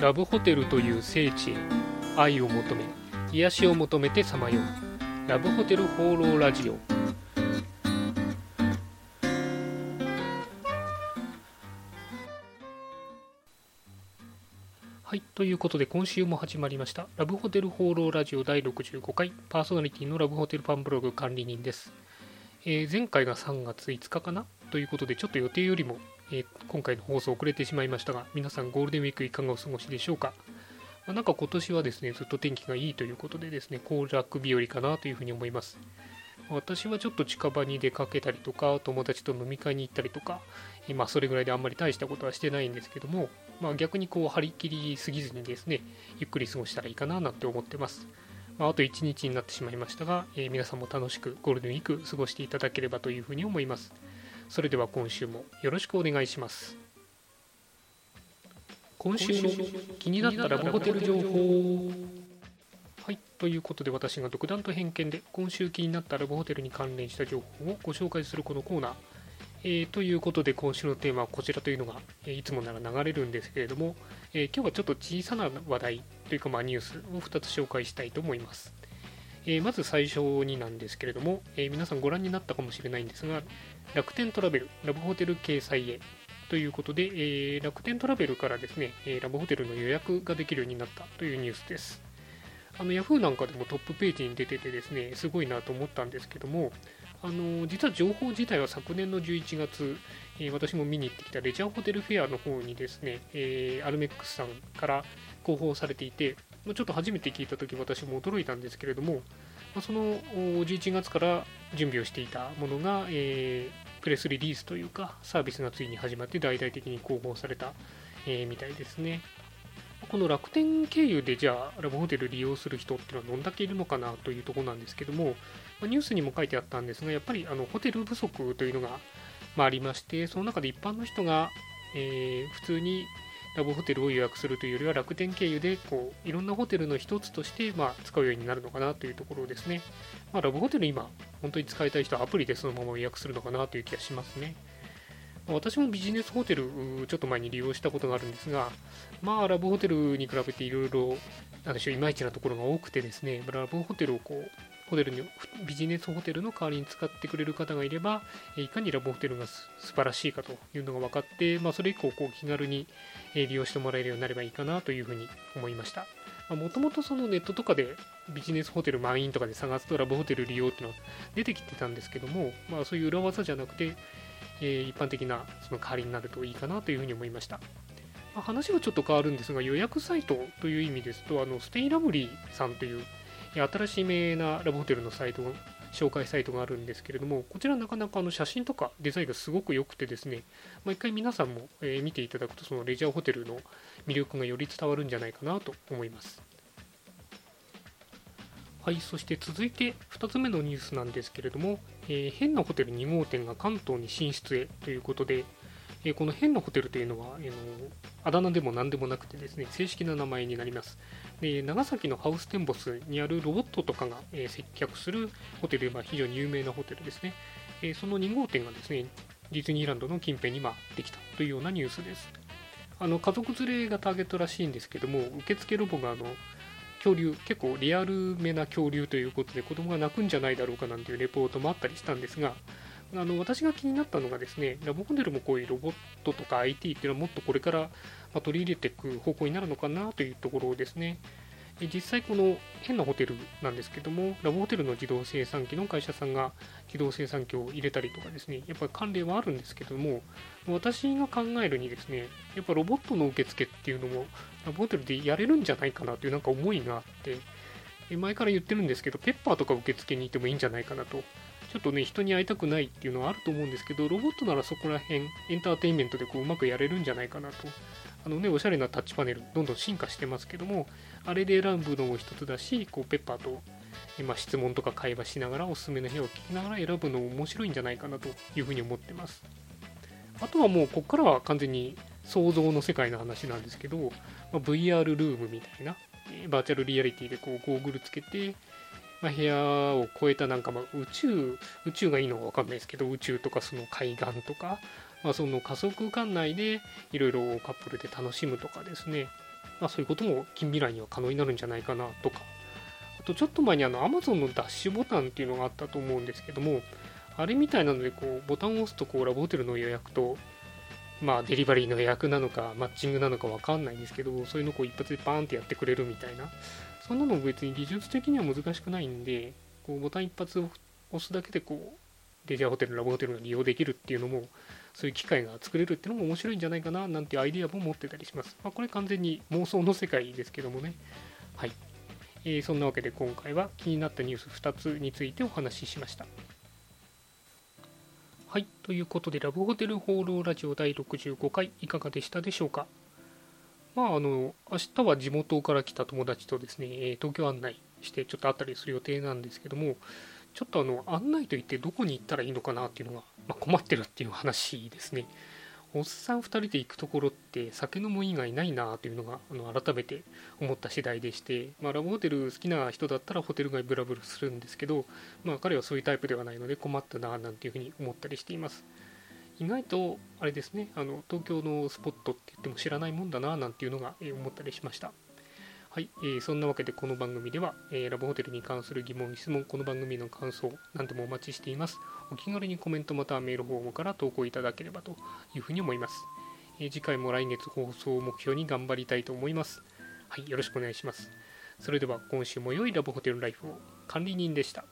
ラブホテルという聖地へ愛を求め癒しを求めてさまよう。ラブホテル放浪ラジオ。はいということで今週も始まりました。ラブホテル放浪ラジオ第65回。パーソナリティのラブホテルファンブログ管理人です、えー前回が3月5日かな？ということでちょっと予定よりも、えー今回の放送遅れてしまいましたが皆さんゴールデンウィークいかがお過ごしでしょうか？まあなんか今年はですね、ずっと天気がいいということでですね、行楽日和かなというふうに思います。私はちょっと近場に出かけたりとか、友達と飲み会に行ったりとか、えまあそれぐらいであんまり大したことはしてないんですけども、まあ逆にこう張り切りすぎずにですね、ゆっくり過ごしたらいいかななんて思ってます。まあ、あと1日になってしまいましたが、えー皆さんも楽しくゴールデンウィーク過ごしていただければというふうに思います。それでは今週もよろしくお願いします。今週の気になったラブホテル情報。はいということで私が独断と偏見で今週気になったラブホテルに関連した情報をご紹介するこのコーナー、えーということで今週のテーマはこちらというのが、えーいつもなら流れるんですけれども、えー今日はちょっと小さな話題というかまあニュースを2つ紹介したいと思います、えーまず最初になんですけれども、えー皆さんご覧になったかもしれないんですが楽天トラベルラブホテル掲載へということで、えー楽天トラベルからですね、えラブホテルの予約ができるようになったというニュースです。あの Yahoo なんかでもトップページに出ててですね、すごいなと思ったんですけども、あの実は情報自体は昨年の11月、え私も見に行ってきたレジャーホテルフェアの方にですね、えーアルメックスさんから広報されていて、ちょっと初めて聞いたとき私も驚いたんですけれども、まその11月から準備をしていたものが、えープレスリリースというかサービスがついに始まって大々的に広報された、えーみたいですね。この楽天経由でじゃあラブホテル利用する人っていうのはどんだけいるのかなというところなんですけども、まニュースにも書いてあったんですがやっぱりあのホテル不足というのが、まあ、ありましてその中で一般の人が、えー普通にラブホテルを予約するというよりは楽天経由でこういろんなホテルの一つとして、まあ、使うようになるのかなというところですね。まあ、ラブホテル今、本当に使いたい人はアプリでそのまま予約するのかなという気がしますね。私もビジネスホテル、ちょっと前に利用したことがあるんですが、まあ、ラブホテルに比べていろいろ、なんでしょう、いまいちなところが多くてですね、ラブホテルをこう、ホテルに、ビジネスホテルの代わりに使ってくれる方がいれば、いかにラブホテルが素晴らしいかというのが分かって、まあ、それ以降、こう気軽に利用してもらえるようになればいいかなというふうに思いました。もともとそのネットとかでビジネスホテル満員とかで探すとラブホテル利用っていうのは出てきてたんですけども、まあ、そういう裏技じゃなくて、えー一般的なその代わりになるといいかなというふうに思いました。話はちょっと変わるんですが、予約サイトという意味ですと、あのステイラブリーさんという新しい名なラブホテルのサイト紹介サイトがあるんですけれども、こちらなかなかあの写真とかデザインがすごく良くてですね、まあ、一回皆さんも、え見ていただくと、そのレジャーホテルの魅力がより伝わるんじゃないかなと思います。はい、そして続いて2つ目のニュースなんですけれども、えー変なホテル2号店が関東に進出へということで、えーこの変なホテルというのは、あのあだ名でも何でもなくてですね、正式な名前になります。で長崎のハウステンボスにあるロボットとかが、えー接客するホテル、まあ、非常に有名なホテルですね。えーその2号店がですね、ディズニーランドの近辺にまあできたというようなニュースです。あの家族連れがターゲットらしいんですけども、受付ロボがあの恐竜、結構リアルめな恐竜ということで、子供が泣くんじゃないだろうかなんていうレポートもあったりしたんですが、あの私が気になったのがですね、ラブホテルもこういうロボットとか IT っていうのはもっとこれから取り入れていく方向になるのかなというところですね。実際この変なホテルなんですけども、ラブホテルの自動生産機の会社さんが自動生産機を入れたりとかですね、やっぱり関連はあるんですけども、私が考えるにですね、やっぱロボットの受付っていうのもラブホテルでやれるんじゃないかなというなんか思いがあって、前から言ってるんですけど、ペッパーとか受付にいてもいいんじゃないかなと。ちょっとね、人に会いたくないっていうのはあると思うんですけど、ロボットならそこら辺、エンターテインメントでこううまくやれるんじゃないかなと。あのね、おしゃれなタッチパネル、どんどん進化してますけども、あれで選ぶのも一つだし、こうペッパーと、えまあ、質問とか会話しながら、おすすめの部屋を聞きながら選ぶのも面白いんじゃないかなというふうに思ってます。あとはもう、ここからは完全に想像の世界の話なんですけど、まあ、VR ルームみたいな、バーチャルリアリティでこうゴーグルつけて、まあ、部屋を超えたなんか、まあ、宇宙、宇宙がいいのかわかんないですけど、宇宙とかその海岸とか、まあ、その仮想空間内でいろいろカップルで楽しむとかですね、まあ、そういうことも近未来には可能になるんじゃないかなとか。あとちょっと前にあの Amazon のダッシュボタンっていうのがあったと思うんですけどもあれみたいなのでこうボタンを押すとこうラブホテルの予約とまあデリバリーの予約なのかマッチングなのか分かんないんですけどそういうのをこう一発でバーンってやってくれるみたいな。そんなの別に技術的には難しくないんでこうボタン一発を押すだけでこうレジャーホテルラブホテルが利用できるっていうのもそういう機会が作れるっていうのも面白いんじゃないかななんてアイデアも持ってたりします。まあ、これ完全に妄想の世界ですけどもね。はい。えー、そんなわけで今回は気になったニュース2つについてお話ししました。はい。ということで、ラブホテル放浪ラジオ第65回いかがでしたでしょうか？まあ、あの、明日は地元から来た友達とですね、東京案内してちょっと会ったりする予定なんですけども、ちょっとあの案内といってどこに行ったらいいのかなっていうのが、まあ、困ってるっていう話ですね。おっさん2人で行くところって酒飲む以外ないなというのがあの改めて思った次第でして、まあ、ラブホテル好きな人だったらホテル街ブラブラするんですけど、まあ、彼はそういうタイプではないので困ったななんていうふうに思ったりしています。意外とあれですねあの東京のスポットって言っても知らないもんだななんていうのが思ったりしました。はい、えー、そんなわけでこの番組では、えー、ラブホテルに関する疑問、質問、この番組の感想、何でもお待ちしています。お気軽にコメントまたはメールフォームから投稿いただければというふうに思います。えー、次回も来月放送を目標に頑張りたいと思います。はい、よろしくお願いします。それでは今週も良いラブホテルライフを管理人でした。